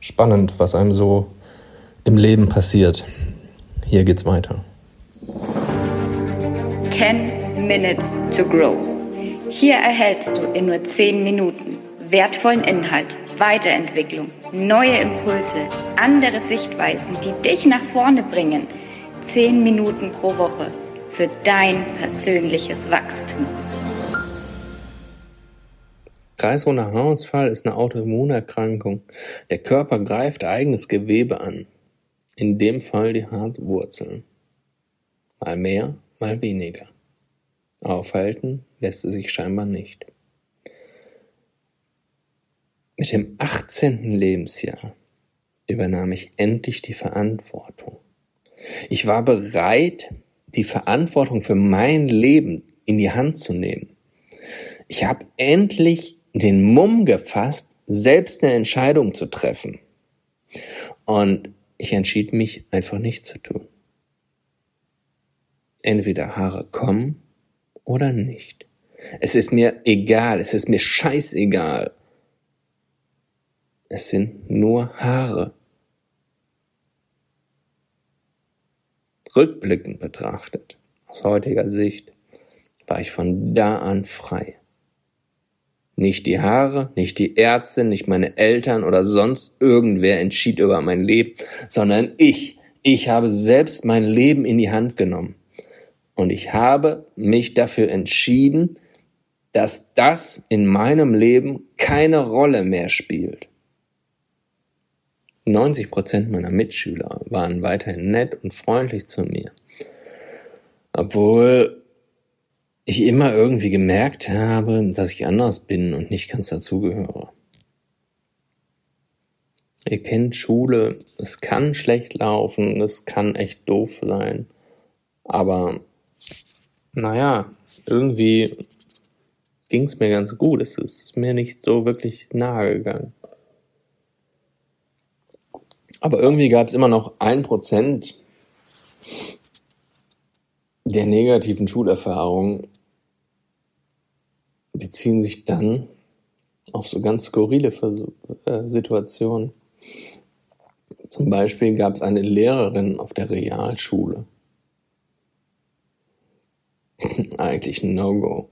spannend, was einem so im Leben passiert. Hier geht's weiter. 10 Minutes to Grow. Hier erhältst du in nur 10 Minuten wertvollen Inhalt, Weiterentwicklung, neue Impulse, andere Sichtweisen, die dich nach vorne bringen. 10 Minuten pro Woche für dein persönliches Wachstum. Kreisrunder Haarausfall ist eine Autoimmunerkrankung. Der Körper greift eigenes Gewebe an. In dem Fall die Haarwurzeln. Mal mehr, mal weniger. Aufhalten lässt es sich scheinbar nicht. Mit dem 18. Lebensjahr übernahm ich endlich die Verantwortung. Ich war bereit, die Verantwortung für mein Leben in die Hand zu nehmen. Ich habe endlich den Mumm gefasst, selbst eine Entscheidung zu treffen. Und ich entschied mich einfach nicht zu tun. Entweder Haare kommen oder nicht. Es ist mir egal, es ist mir scheißegal. Es sind nur Haare. Rückblickend betrachtet, aus heutiger Sicht, war ich von da an frei. Nicht die Haare, nicht die Ärzte, nicht meine Eltern oder sonst irgendwer entschied über mein Leben, sondern ich. Ich habe selbst mein Leben in die Hand genommen. Und ich habe mich dafür entschieden, dass das in meinem Leben keine Rolle mehr spielt. 90 Prozent meiner Mitschüler waren weiterhin nett und freundlich zu mir. Obwohl ich immer irgendwie gemerkt habe, dass ich anders bin und nicht ganz dazugehöre. Ihr kennt Schule, es kann schlecht laufen, es kann echt doof sein, aber naja, irgendwie ging es mir ganz gut, es ist mir nicht so wirklich nahe gegangen. Aber irgendwie gab es immer noch ein Prozent der negativen Schulerfahrungen beziehen sich dann auf so ganz skurrile äh, Situationen. Zum Beispiel gab es eine Lehrerin auf der Realschule. Eigentlich ein No-Go.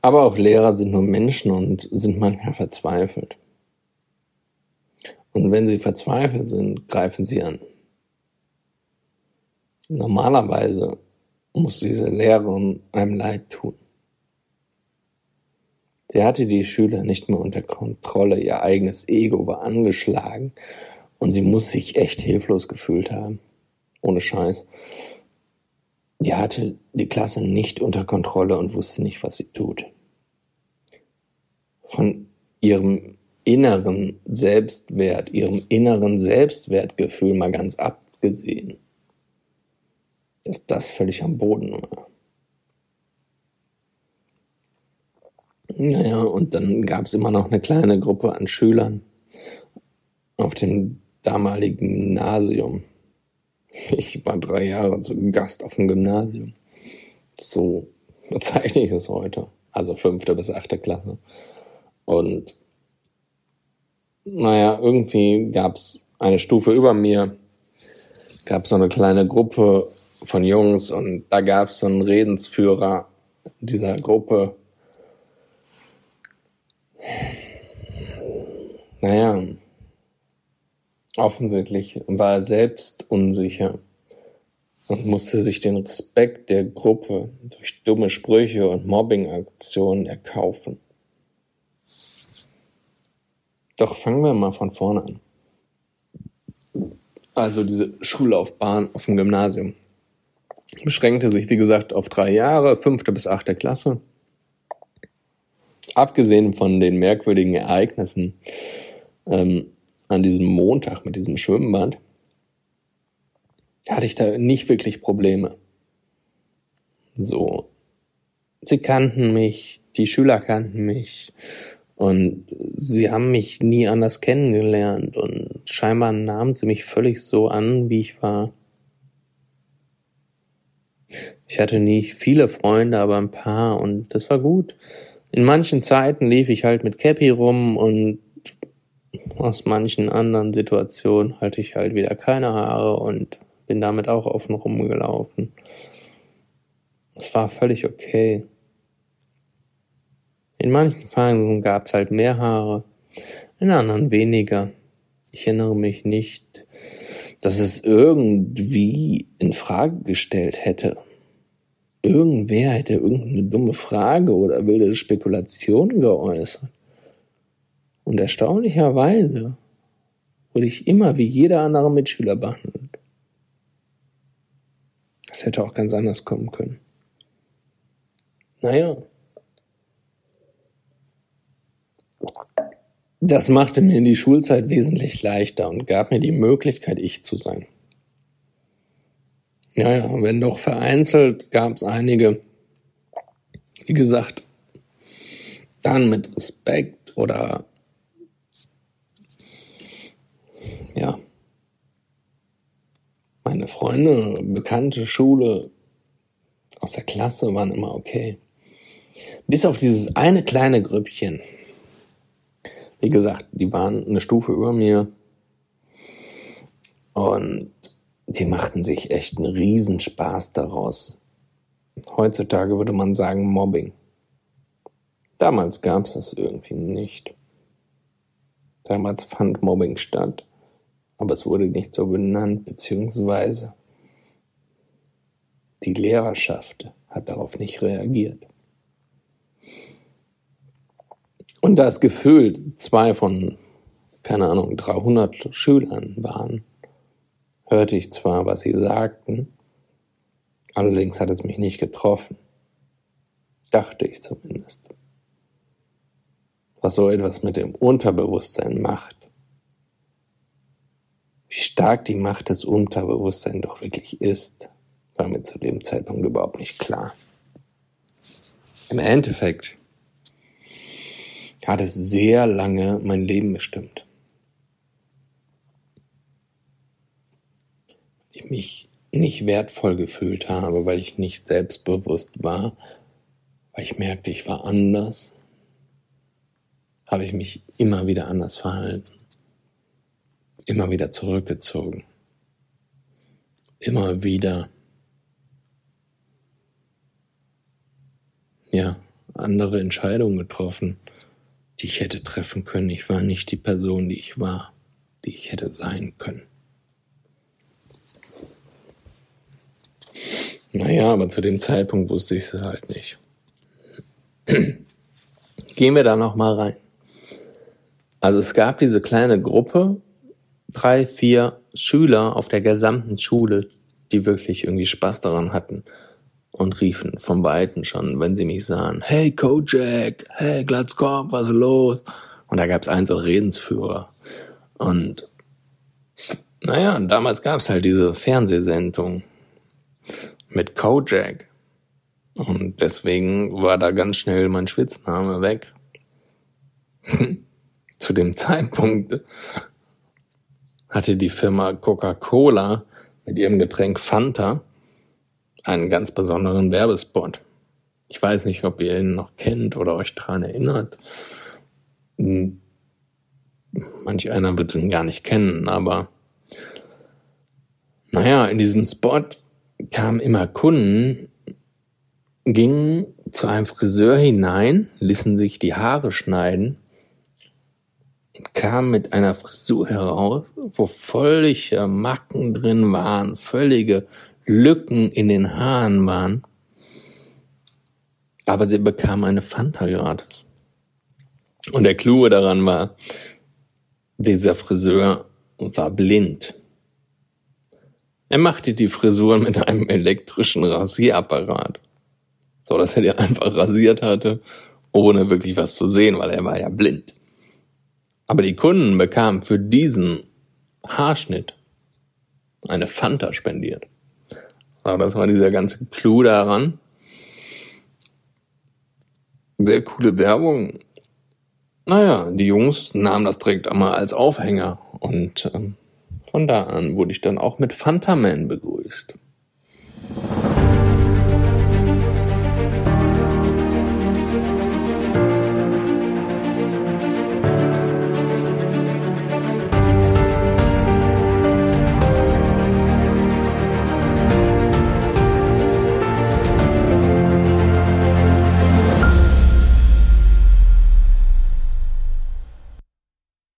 Aber auch Lehrer sind nur Menschen und sind manchmal verzweifelt. Und wenn sie verzweifelt sind, greifen sie an. Normalerweise muss diese Lehrerin einem leid tun. Sie hatte die Schüler nicht mehr unter Kontrolle, ihr eigenes Ego war angeschlagen und sie muss sich echt hilflos gefühlt haben. Ohne Scheiß. Die hatte die Klasse nicht unter Kontrolle und wusste nicht, was sie tut. Von ihrem inneren Selbstwert, ihrem inneren Selbstwertgefühl mal ganz abgesehen, dass das völlig am Boden. Naja, und dann gab es immer noch eine kleine Gruppe an Schülern auf dem damaligen Gymnasium. Ich war drei Jahre zu Gast auf dem Gymnasium. So bezeichne ich es heute. Also fünfte bis achte Klasse. Und naja, irgendwie gab es eine Stufe über mir, gab so eine kleine Gruppe von Jungs und da gab es so einen Redensführer dieser Gruppe. Naja, offensichtlich war er selbst unsicher und musste sich den Respekt der Gruppe durch dumme Sprüche und Mobbingaktionen erkaufen. Doch fangen wir mal von vorne an. Also diese Schullaufbahn auf dem Gymnasium beschränkte sich, wie gesagt, auf drei Jahre, fünfte bis achte Klasse. Abgesehen von den merkwürdigen Ereignissen ähm, an diesem Montag mit diesem Schwimmbad, hatte ich da nicht wirklich Probleme. So, sie kannten mich, die Schüler kannten mich, und sie haben mich nie anders kennengelernt und scheinbar nahmen sie mich völlig so an, wie ich war. Ich hatte nicht viele Freunde, aber ein paar und das war gut. In manchen Zeiten lief ich halt mit Cappy rum und aus manchen anderen Situationen hatte ich halt wieder keine Haare und bin damit auch offen rumgelaufen. Es war völlig okay. In manchen Phasen gab es halt mehr Haare, in anderen weniger. Ich erinnere mich nicht, dass es irgendwie in Frage gestellt hätte. Irgendwer hätte irgendeine dumme Frage oder wilde Spekulation geäußert. Und erstaunlicherweise wurde ich immer wie jeder andere Mitschüler behandelt. Das hätte auch ganz anders kommen können. Naja. Das machte mir die Schulzeit wesentlich leichter und gab mir die Möglichkeit, ich zu sein. Naja, wenn doch vereinzelt gab es einige, wie gesagt, dann mit Respekt oder ja, meine Freunde, Bekannte, Schule aus der Klasse waren immer okay. Bis auf dieses eine kleine Grüppchen. Wie gesagt, die waren eine Stufe über mir. Und die machten sich echt einen Riesenspaß daraus. Heutzutage würde man sagen Mobbing. Damals gab es das irgendwie nicht. Damals fand Mobbing statt, aber es wurde nicht so benannt, beziehungsweise die Lehrerschaft hat darauf nicht reagiert. Und da es gefühlt zwei von, keine Ahnung, 300 Schülern waren, hörte ich zwar, was sie sagten, allerdings hat es mich nicht getroffen. Dachte ich zumindest. Was so etwas mit dem Unterbewusstsein macht. Wie stark die Macht des Unterbewusstseins doch wirklich ist, war mir zu dem Zeitpunkt überhaupt nicht klar. Im Endeffekt hat es sehr lange mein Leben bestimmt. Ich mich nicht wertvoll gefühlt habe, weil ich nicht selbstbewusst war, weil ich merkte, ich war anders, habe ich mich immer wieder anders verhalten, immer wieder zurückgezogen, immer wieder, ja, andere Entscheidungen getroffen, die ich hätte treffen können. Ich war nicht die Person, die ich war, die ich hätte sein können. Naja, aber zu dem Zeitpunkt wusste ich es halt nicht. Gehen wir da nochmal rein. Also es gab diese kleine Gruppe, drei, vier Schüler auf der gesamten Schule, die wirklich irgendwie Spaß daran hatten, und riefen vom Weiten schon, wenn sie mich sahen, hey Kojak, hey Glatzkorb, was ist los? Und da gab's einen so Redensführer. Und naja, damals gab's halt diese Fernsehsendung mit Kojak. Und deswegen war da ganz schnell mein Spitzname weg. Zu dem Zeitpunkt hatte die Firma Coca-Cola mit ihrem Getränk Fanta einen ganz besonderen Werbespot. Ich weiß nicht, ob ihr ihn noch kennt oder euch daran erinnert. Manch einer wird ihn gar nicht kennen, aber naja, in diesem Spot kamen immer Kunden, gingen zu einem Friseur hinein, ließen sich die Haare schneiden und kamen mit einer Frisur heraus, wo völlige Macken drin waren, völlige Lücken in den Haaren waren. Aber sie bekam eine Fanta gratis. Und der Clou daran war, dieser Friseur war blind. Er machte die Frisur mit einem elektrischen Rasierapparat. So dass er die einfach rasiert hatte, ohne wirklich was zu sehen, weil er war ja blind. Aber die Kunden bekamen für diesen Haarschnitt eine Fanta spendiert. Aber das war dieser ganze Clou daran. Sehr coole Werbung. Naja, die Jungs nahmen das direkt einmal als Aufhänger und ähm, von da an wurde ich dann auch mit Fantaman begrüßt.